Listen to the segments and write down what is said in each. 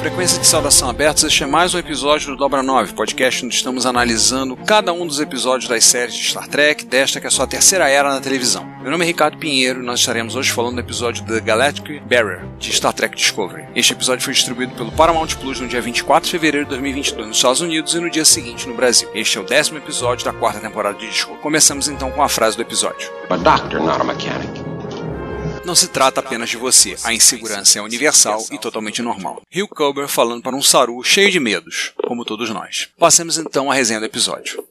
Frequência de saudação aberta, este é mais um episódio do Dobra 9, podcast onde estamos analisando cada um dos episódios das séries de Star Trek, desta que é a sua terceira era na televisão. Meu nome é Ricardo Pinheiro e nós estaremos hoje falando do episódio The Galactic Barrier, de Star Trek Discovery. Este episódio foi distribuído pelo Paramount Plus no dia 24 de fevereiro de 2022 nos Estados Unidos e no dia seguinte no Brasil. Este é o décimo episódio da quarta temporada de Discovery. Começamos então com a frase do episódio. A doctor, not a mechanic. Não se trata apenas de você. A insegurança é universal e totalmente normal. Hugh Culber falando para um Saru cheio de medos, como todos nós. Passemos então à resenha do episódio.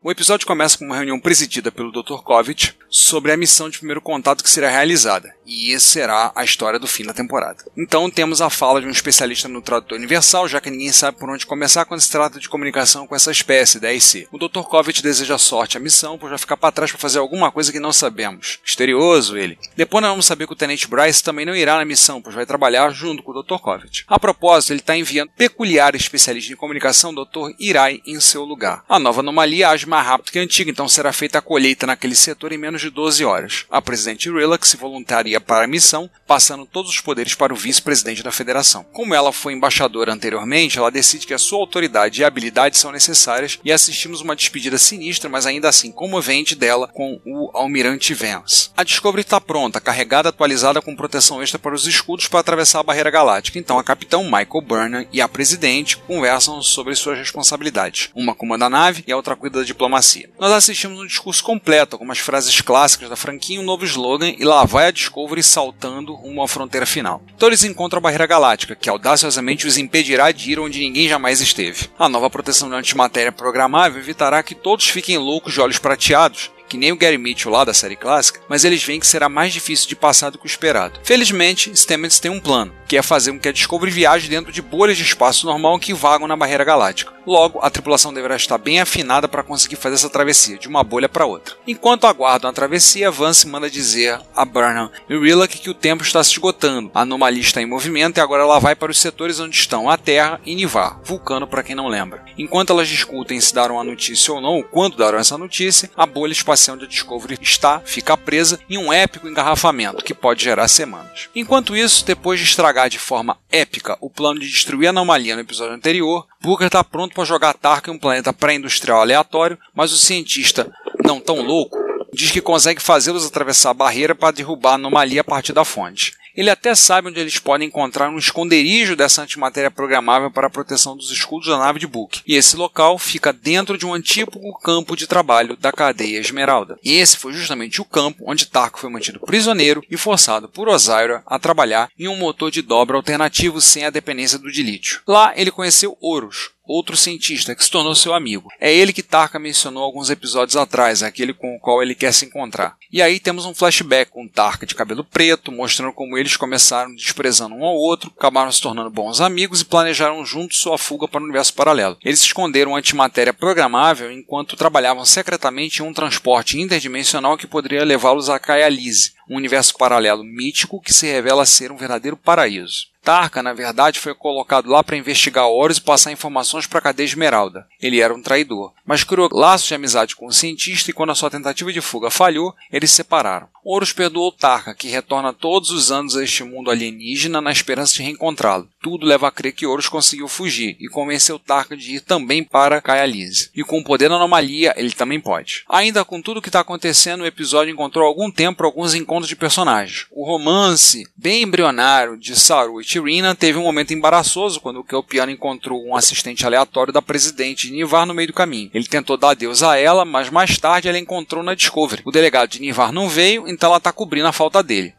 O episódio começa com uma reunião presidida pelo Dr. Kovic sobre a missão de primeiro contato que será realizada, e será a história do fim da temporada. Então temos a fala de um especialista no tradutor universal, já que ninguém sabe por onde começar quando se trata de comunicação com essa espécie da IC. O Dr. Kovic deseja sorte à missão, por já ficar para trás para fazer alguma coisa que não sabemos. Misterioso ele. Depois nós vamos saber que o Tenente Bryce também não irá na missão, pois vai trabalhar junto com o Dr. Kovic. A propósito, ele está enviando peculiar especialista em comunicação, Dr. Irai, em seu lugar. A nova anomalia age mais rápido que a antiga, então será feita a colheita naquele setor em menos de 12 horas. A presidente Rilak se voluntaria para a missão, passando todos os poderes para o vice-presidente da federação. Como ela foi embaixadora anteriormente, ela decide que a sua autoridade e habilidade são necessárias e assistimos uma despedida sinistra, mas ainda assim comovente dela com o almirante Vance. A Discovery está pronta, carregada, atualizada com proteção extra para os escudos para atravessar a barreira galáctica. Então a capitão Michael Burnham e a presidente conversam sobre suas responsabilidades. Uma comanda a nave e a outra cuida da diplomacia. Nós assistimos um discurso completo, com umas frases clássicas da franquia, um novo slogan e lá vai a Discovery saltando rumo à fronteira final. Então eles encontram a barreira galáctica, que audaciosamente os impedirá de ir onde ninguém jamais esteve. A nova proteção de antimatéria programável evitará que todos fiquem loucos de olhos prateados que nem o Gary Mitchell lá da série clássica, mas eles veem que será mais difícil de passar do que o esperado. Felizmente, Stamets tem um plano, que é fazer com que a Discovery viaje dentro de bolhas de espaço normal que vagam na barreira galáctica. Logo, a tripulação deverá estar bem afinada para conseguir fazer essa travessia de uma bolha para outra. Enquanto aguardam a travessia, Vance manda dizer a Burnham e Rillock que o tempo está se esgotando. A anomalia está em movimento e agora ela vai para os setores onde estão a Terra e Nivar, vulcano para quem não lembra. Enquanto elas discutem se darão a notícia ou não, ou quando darão essa notícia, a bolha espacial a Discovery está fica presa em um épico engarrafamento que pode gerar semanas. Enquanto isso, depois de estragar de forma épica o plano de destruir a anomalia no episódio anterior, Booker está pronto para jogar Tark em um planeta pré-industrial aleatório, mas o cientista, não tão louco, diz que consegue fazê-los atravessar a barreira para derrubar a anomalia a partir da fonte. Ele até sabe onde eles podem encontrar um esconderijo dessa antimatéria programável para a proteção dos escudos da nave de Book. E esse local fica dentro de um antigo campo de trabalho da cadeia Esmeralda. E esse foi justamente o campo onde Tarko foi mantido prisioneiro e forçado por Ozyra a trabalhar em um motor de dobra alternativo sem a dependência do dilítio. Lá ele conheceu Horus, outro cientista que se tornou seu amigo. É ele que Tarka mencionou alguns episódios atrás, aquele com o qual ele quer se encontrar. E aí temos um flashback com Tarka de cabelo preto, mostrando como eles começaram desprezando um ao outro, acabaram se tornando bons amigos e planejaram juntos sua fuga para o universo paralelo. Eles esconderam antimatéria programável enquanto trabalhavam secretamente em um transporte interdimensional que poderia levá-los a Kayalise, um universo paralelo mítico que se revela ser um verdadeiro paraíso. Tarka, na verdade, foi colocado lá para investigar Horus e passar informações para a cadeia Esmeralda. Ele era um traidor, mas criou laços de amizade com o cientista e quando a sua tentativa de fuga falhou, eles se separaram. Horus perdoou Tarka, que retorna todos os anos a este mundo alienígena na esperança de reencontrá-lo. Tudo leva a crer que Horus conseguiu fugir e convenceu Tarka de ir também para Kael'thas. E com o poder da anomalia, ele também pode. Ainda com tudo o que está acontecendo, o episódio encontrou algum tempo para alguns encontros de personagens. O romance bem embrionário de Saru e Tirina teve um momento embaraçoso quando o Kelpiano encontrou um assistente aleatório da presidente Nivar no meio do caminho. Ele tentou dar adeus a ela, mas mais tarde ela encontrou na Discovery. O delegado de Nivar não veio, então ela está cobrindo a falta dele.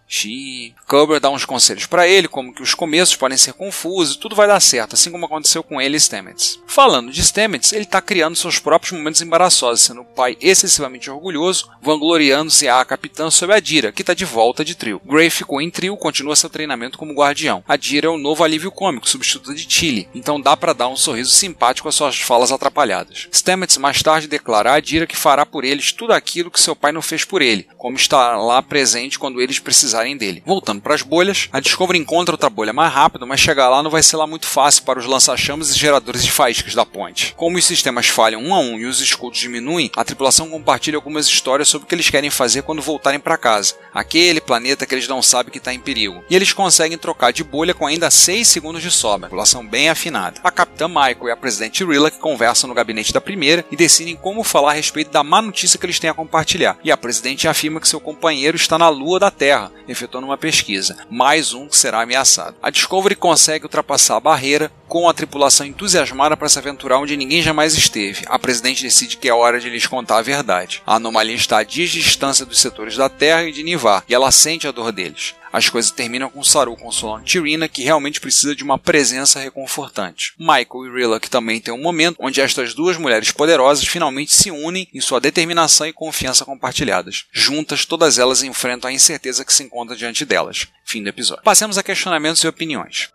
Culber dá uns conselhos para ele, como que os começos podem ser confusos, tudo vai dar certo, assim como aconteceu com ele e Stamets. Falando de Stamets, ele está criando seus próprios momentos embaraçosos, sendo o pai excessivamente orgulhoso, vangloriando-se a capitã sobre a Dira, que está de volta de trio. Gray ficou em trio, continua seu treinamento como guardião. A Dira é o novo alívio cômico, substituto de Tilly, então dá para dar um sorriso simpático às suas falas atrapalhadas. Stamets mais tarde declara a Dira que fará por eles tudo aquilo que seu pai não fez por ele, como estar lá presente quando eles precisarem dele. Voltando para as bolhas, a Discovery encontra outra bolha mais rápido, mas chegar lá não vai ser lá muito fácil para os lança-chamas e geradores de faíscas da ponte. Como os sistemas falham um a um e os escudos diminuem, a tripulação compartilha algumas histórias sobre o que eles querem fazer quando voltarem para casa, aquele planeta que eles não sabem que está em perigo. E eles conseguem trocar de bolha com ainda 6 segundos de sobra, tripulação bem afinada. A capitã Michael e a presidente Rilla que conversam no gabinete da primeira e decidem como falar a respeito da má notícia que eles têm a compartilhar. E a presidente afirma que seu companheiro está na lua da Terra, efetuando uma pesquisa. Mais um que será ameaçado. A Discovery consegue ultrapassar a barreira com a tripulação entusiasmada para se aventurar onde ninguém jamais esteve. A presidente decide que é hora de lhes contar a verdade. A anomalia está a distância dos setores da Terra e de Nivar, e ela sente a dor deles. As coisas terminam com Saru consolando Tirina, que realmente precisa de uma presença reconfortante. Michael e Rilla, também tem um momento onde estas duas mulheres poderosas finalmente se unem em sua determinação e confiança compartilhadas. Juntas, todas elas enfrentam a incerteza que se encontra diante delas. Fim do episódio. Passemos a questionamentos e opiniões.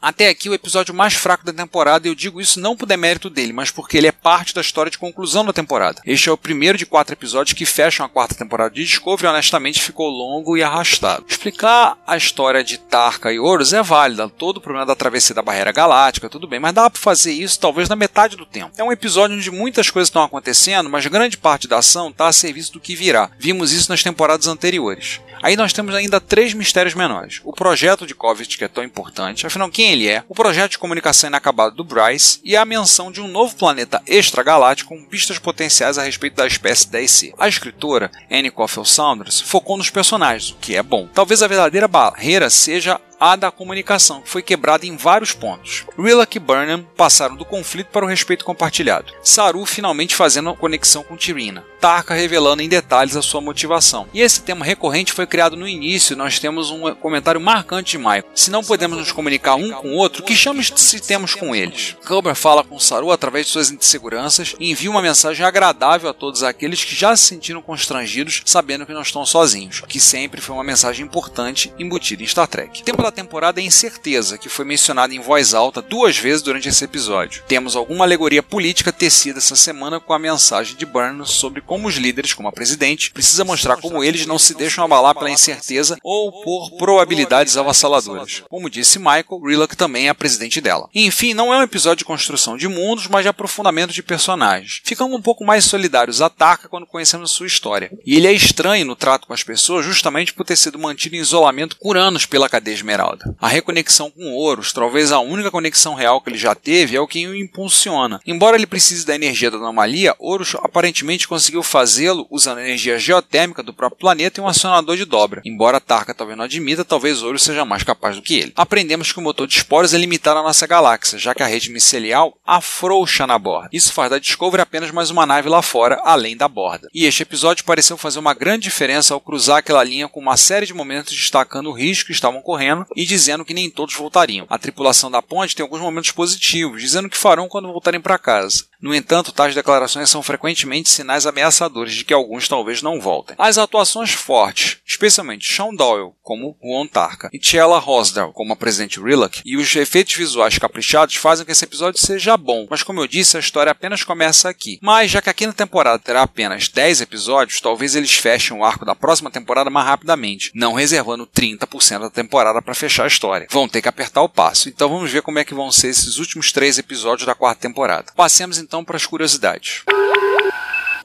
Até aqui o episódio mais fraco da temporada, e eu digo isso não por demérito dele, mas porque ele é parte da história de conclusão da temporada. Este é o primeiro de quatro episódios que fecham a quarta temporada de Discovery e honestamente ficou longo e arrastado. Explicar a história de Tarka e Horus é válida, todo o problema da travessia da barreira galáctica, tudo bem, mas dá para fazer isso talvez na metade do tempo. É um episódio onde muitas coisas estão acontecendo, mas grande parte da ação está a serviço do que virá. Vimos isso nas temporadas anteriores. Aí nós temos ainda três mistérios menores. O projeto de Covid, que é tão importante, afinal, quem ele é, o projeto de comunicação inacabado do Bryce e a menção de um novo planeta extragaláctico com pistas potenciais a respeito da espécie 10C. A escritora, Annie Cauffield Saunders, focou nos personagens, o que é bom. Talvez a verdadeira barreira seja a da comunicação, que foi quebrada em vários pontos. Rillock e Burnham passaram do conflito para o respeito compartilhado. Saru finalmente fazendo a conexão com Tirina. Tarka revelando em detalhes a sua motivação. E esse tema recorrente foi criado no início, nós temos um comentário marcante de Michael. Se não podemos nos comunicar um com o outro, que chamos se temos com eles? Culber fala com Saru através de suas inseguranças e envia uma mensagem agradável a todos aqueles que já se sentiram constrangidos sabendo que não estão sozinhos, que sempre foi uma mensagem importante embutida em Star Trek. Tempo da temporada é incerteza, que foi mencionada em voz alta duas vezes durante esse episódio. Temos alguma alegoria política tecida essa semana com a mensagem de Burnham sobre como os líderes, como a presidente, precisa mostrar como eles não se deixam abalar pela incerteza ou por probabilidades avassaladoras. Como disse Michael, Rillock também é a presidente dela. Enfim, não é um episódio de construção de mundos, mas de aprofundamento de personagens. Ficamos um pouco mais solidários a Taka quando conhecemos sua história. E ele é estranho no trato com as pessoas justamente por ter sido mantido em isolamento por anos pela cadeia Esmeralda. A reconexão com Horus, talvez a única conexão real que ele já teve, é o que o impulsiona. Embora ele precise da energia da anomalia, Horus aparentemente conseguiu fazê-lo usando a energia geotérmica do próprio planeta e um acionador de dobra. Embora Tarka talvez não admita, talvez Horus seja mais capaz do que ele. Aprendemos que o motor de esporos é limitado à nossa galáxia, já que a rede micelial afrouxa na borda. Isso faz da Discovery apenas mais uma nave lá fora, além da borda. E este episódio pareceu fazer uma grande diferença ao cruzar aquela linha com uma série de momentos destacando o risco que estavam correndo e dizendo que nem todos voltariam. A tripulação da ponte tem alguns momentos positivos, dizendo que farão quando voltarem para casa. No entanto, tais declarações são frequentemente sinais ameaçadores de que alguns talvez não voltem. As atuações fortes, especialmente Sean Doyle como Juan Tarka e Chella Rosdell como a presidente Rillock, e os efeitos visuais caprichados fazem que esse episódio seja bom, mas como eu disse, a história apenas começa aqui. Mas já que aqui na temporada terá apenas 10 episódios, talvez eles fechem o arco da próxima temporada mais rapidamente, não reservando 30% da temporada para fechar a história. Vão ter que apertar o passo. Então vamos ver como é que vão ser esses últimos três episódios da quarta temporada. Passemos então para as curiosidades.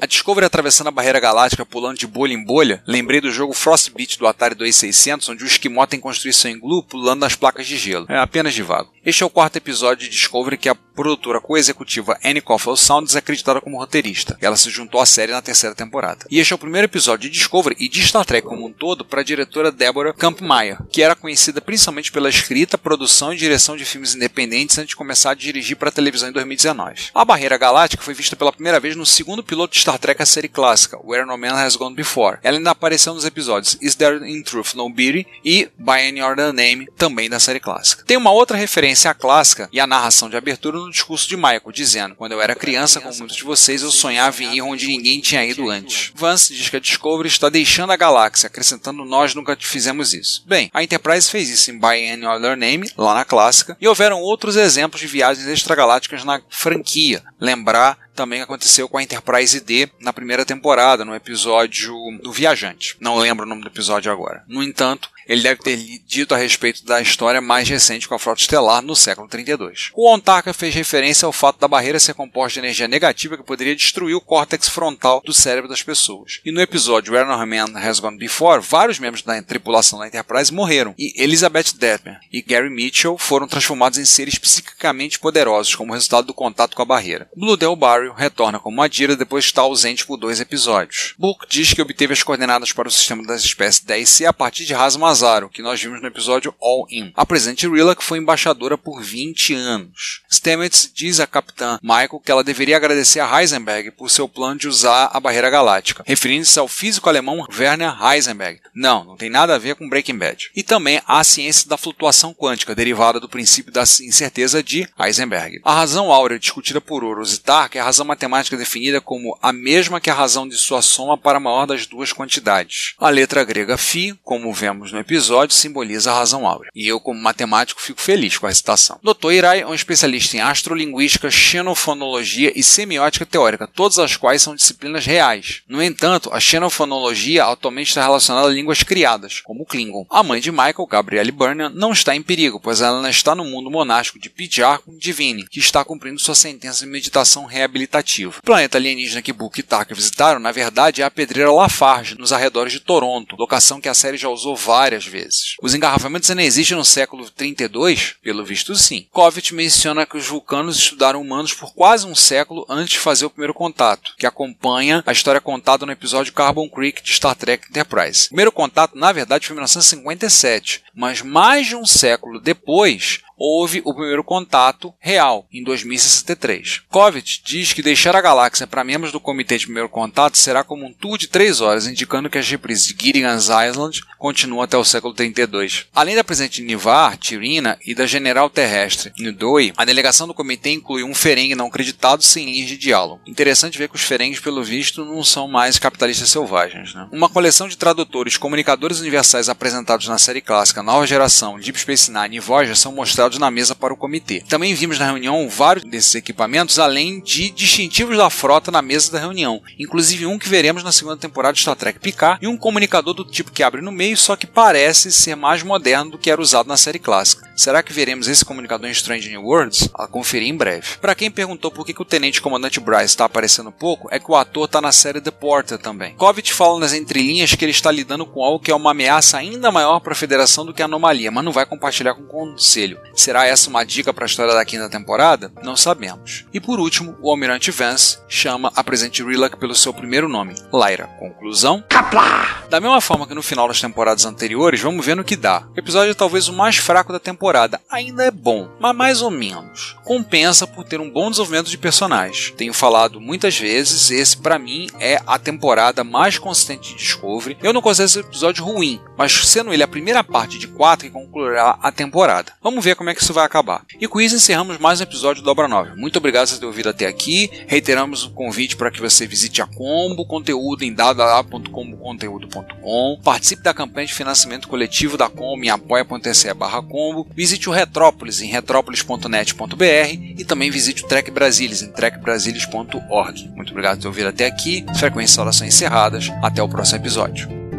A Discovery atravessando a barreira galáctica pulando de bolha em bolha, lembrei do jogo Frostbite do Atari 2600, onde o esquimó tem construção em glue pulando nas placas de gelo. É apenas de vago. Este é o quarto episódio de Discovery que a produtora co-executiva Annie Coffell Sound desacreditada como roteirista. Ela se juntou à série na terceira temporada. E este é o primeiro episódio de Discovery e de Star Trek como um todo para a diretora Deborah Kampmeier, que era conhecida principalmente pela escrita, produção e direção de filmes independentes antes de começar a dirigir para a televisão em 2019. A Barreira Galáctica foi vista pela primeira vez no segundo piloto de Star Trek, a série clássica, Where No Man Has Gone Before. Ela ainda apareceu nos episódios Is There In Truth No Beauty e By Any Other Name, também da série clássica. Tem uma outra referência à clássica e à narração de abertura no discurso de Michael, dizendo: Quando eu era criança, como muitos de vocês, eu sonhava em ir onde ninguém tinha ido antes. Vance diz que a Discovery está deixando a galáxia, acrescentando: Nós nunca fizemos isso. Bem, a Enterprise fez isso em By Any Other Name, lá na clássica, e houveram outros exemplos de viagens extragalácticas na franquia. Lembrar também aconteceu com a Enterprise D na primeira temporada, no episódio do Viajante. Não lembro o nome do episódio agora. No entanto, ele deve ter dito a respeito da história mais recente com a frota estelar no século 32. O Ontarka fez referência ao fato da barreira ser composta de energia negativa que poderia destruir o córtex frontal do cérebro das pessoas. E no episódio Where No Man Has Gone Before, vários membros da tripulação da Enterprise morreram, e Elizabeth Detmer e Gary Mitchell foram transformados em seres psiquicamente poderosos como resultado do contato com a barreira. Blue Del Barrio retorna como Adira depois de estar ausente por dois episódios. Book diz que obteve as coordenadas para o sistema das espécies 10C a partir de Razmazar Lazaro, que nós vimos no episódio All In. A presente Rilla, que foi embaixadora por 20 anos. Stamets diz a capitã Michael que ela deveria agradecer a Heisenberg por seu plano de usar a barreira galáctica, referindo-se ao físico alemão Werner Heisenberg. Não, não tem nada a ver com Breaking Bad. E também a ciência da flutuação quântica, derivada do princípio da incerteza de Heisenberg. A razão áurea discutida por Oroz e Tark é a razão matemática definida como a mesma que a razão de sua soma para a maior das duas quantidades. A letra grega φ, como vemos no episódio, simboliza a razão áurea. E eu, como matemático, fico feliz com a citação. Dr. Irai é um especialista em astrolinguística, xenofonologia e semiótica teórica, todas as quais são disciplinas reais. No entanto, a xenofonologia atualmente está relacionada a línguas criadas, como o Klingon. A mãe de Michael, Gabrielle Burnham, não está em perigo, pois ela está no mundo monástico de Pijarco Divine, que está cumprindo sua sentença de meditação O planeta alienígena que Book e Tarka visitaram, na verdade, é a pedreira Lafarge, nos arredores de Toronto, locação que a série já usou várias vezes. Os engarrafamentos ainda existem no século 32? Pelo visto, sim. Covet menciona que os vulcanos estudaram humanos por quase um século antes de fazer o primeiro contato, que acompanha a história contada no episódio Carbon Creek de Star Trek Enterprise. O primeiro contato, na verdade, foi em 1957, mas mais de um século depois, houve o primeiro contato real, em 2063. Covet diz que deixar a galáxia para membros do comitê de primeiro contato será como um tour de três horas, indicando que as reprises de Gilligan's Island continuam até o século 32. Além da presente Nivar, Tirina e da general terrestre Nudoi, a delegação do comitê inclui um ferengue não acreditado sem linhas de diálogo. Interessante ver que os ferengues, pelo visto, não são mais capitalistas selvagens. Né? Uma coleção de tradutores comunicadores universais apresentados na série clássica Nova Geração, Deep Space Nine e Voyager são mostrados na mesa para o comitê. Também vimos na reunião vários desses equipamentos, além de distintivos da frota na mesa da reunião, inclusive um que veremos na segunda temporada de Star Trek Picard e um comunicador do tipo que abre no meio, só que parece ser mais moderno do que era usado na série clássica. Será que veremos esse comunicador em Strange New Worlds? A conferir em breve. Para quem perguntou por que, o Tenente Comandante Bryce está aparecendo pouco, é que o ator está na série The Porter também. Kovic fala nas entrelinhas que ele está lidando com algo que é uma ameaça ainda maior para a Federação do que a anomalia, mas não vai compartilhar com o Conselho. Será essa uma dica para a história da quinta temporada? Não sabemos. E por último, o Almirante Vance chama a presente Rilak pelo seu primeiro nome, Lyra. Conclusão? Capla! Da mesma forma que no final das temporadas anteriores, vamos ver no que dá. O episódio é talvez o mais fraco da temporada. Ainda é bom, mas mais ou menos. Compensa por ter um bom desenvolvimento de personagens. Tenho falado muitas vezes, esse para mim é a temporada mais consistente de Discovery. Eu não considero esse episódio ruim, mas sendo ele a primeira parte de quatro que concluirá a temporada. Vamos ver como como é que isso vai acabar. E com isso encerramos mais um episódio do Dobra 9. Muito obrigado por ter ouvido até aqui. Reiteramos o convite para que você visite a Combo, conteúdo em www.comboconteúdo.com. Participe da campanha de financiamento coletivo da Combo em apoia.se Combo. Visite o Retrópolis em retrópolis.net.br e também visite o Trek Brasilis em trekbrasilis.org. Muito obrigado por ter ouvido até aqui. Frequências de orações encerradas. Até o próximo episódio.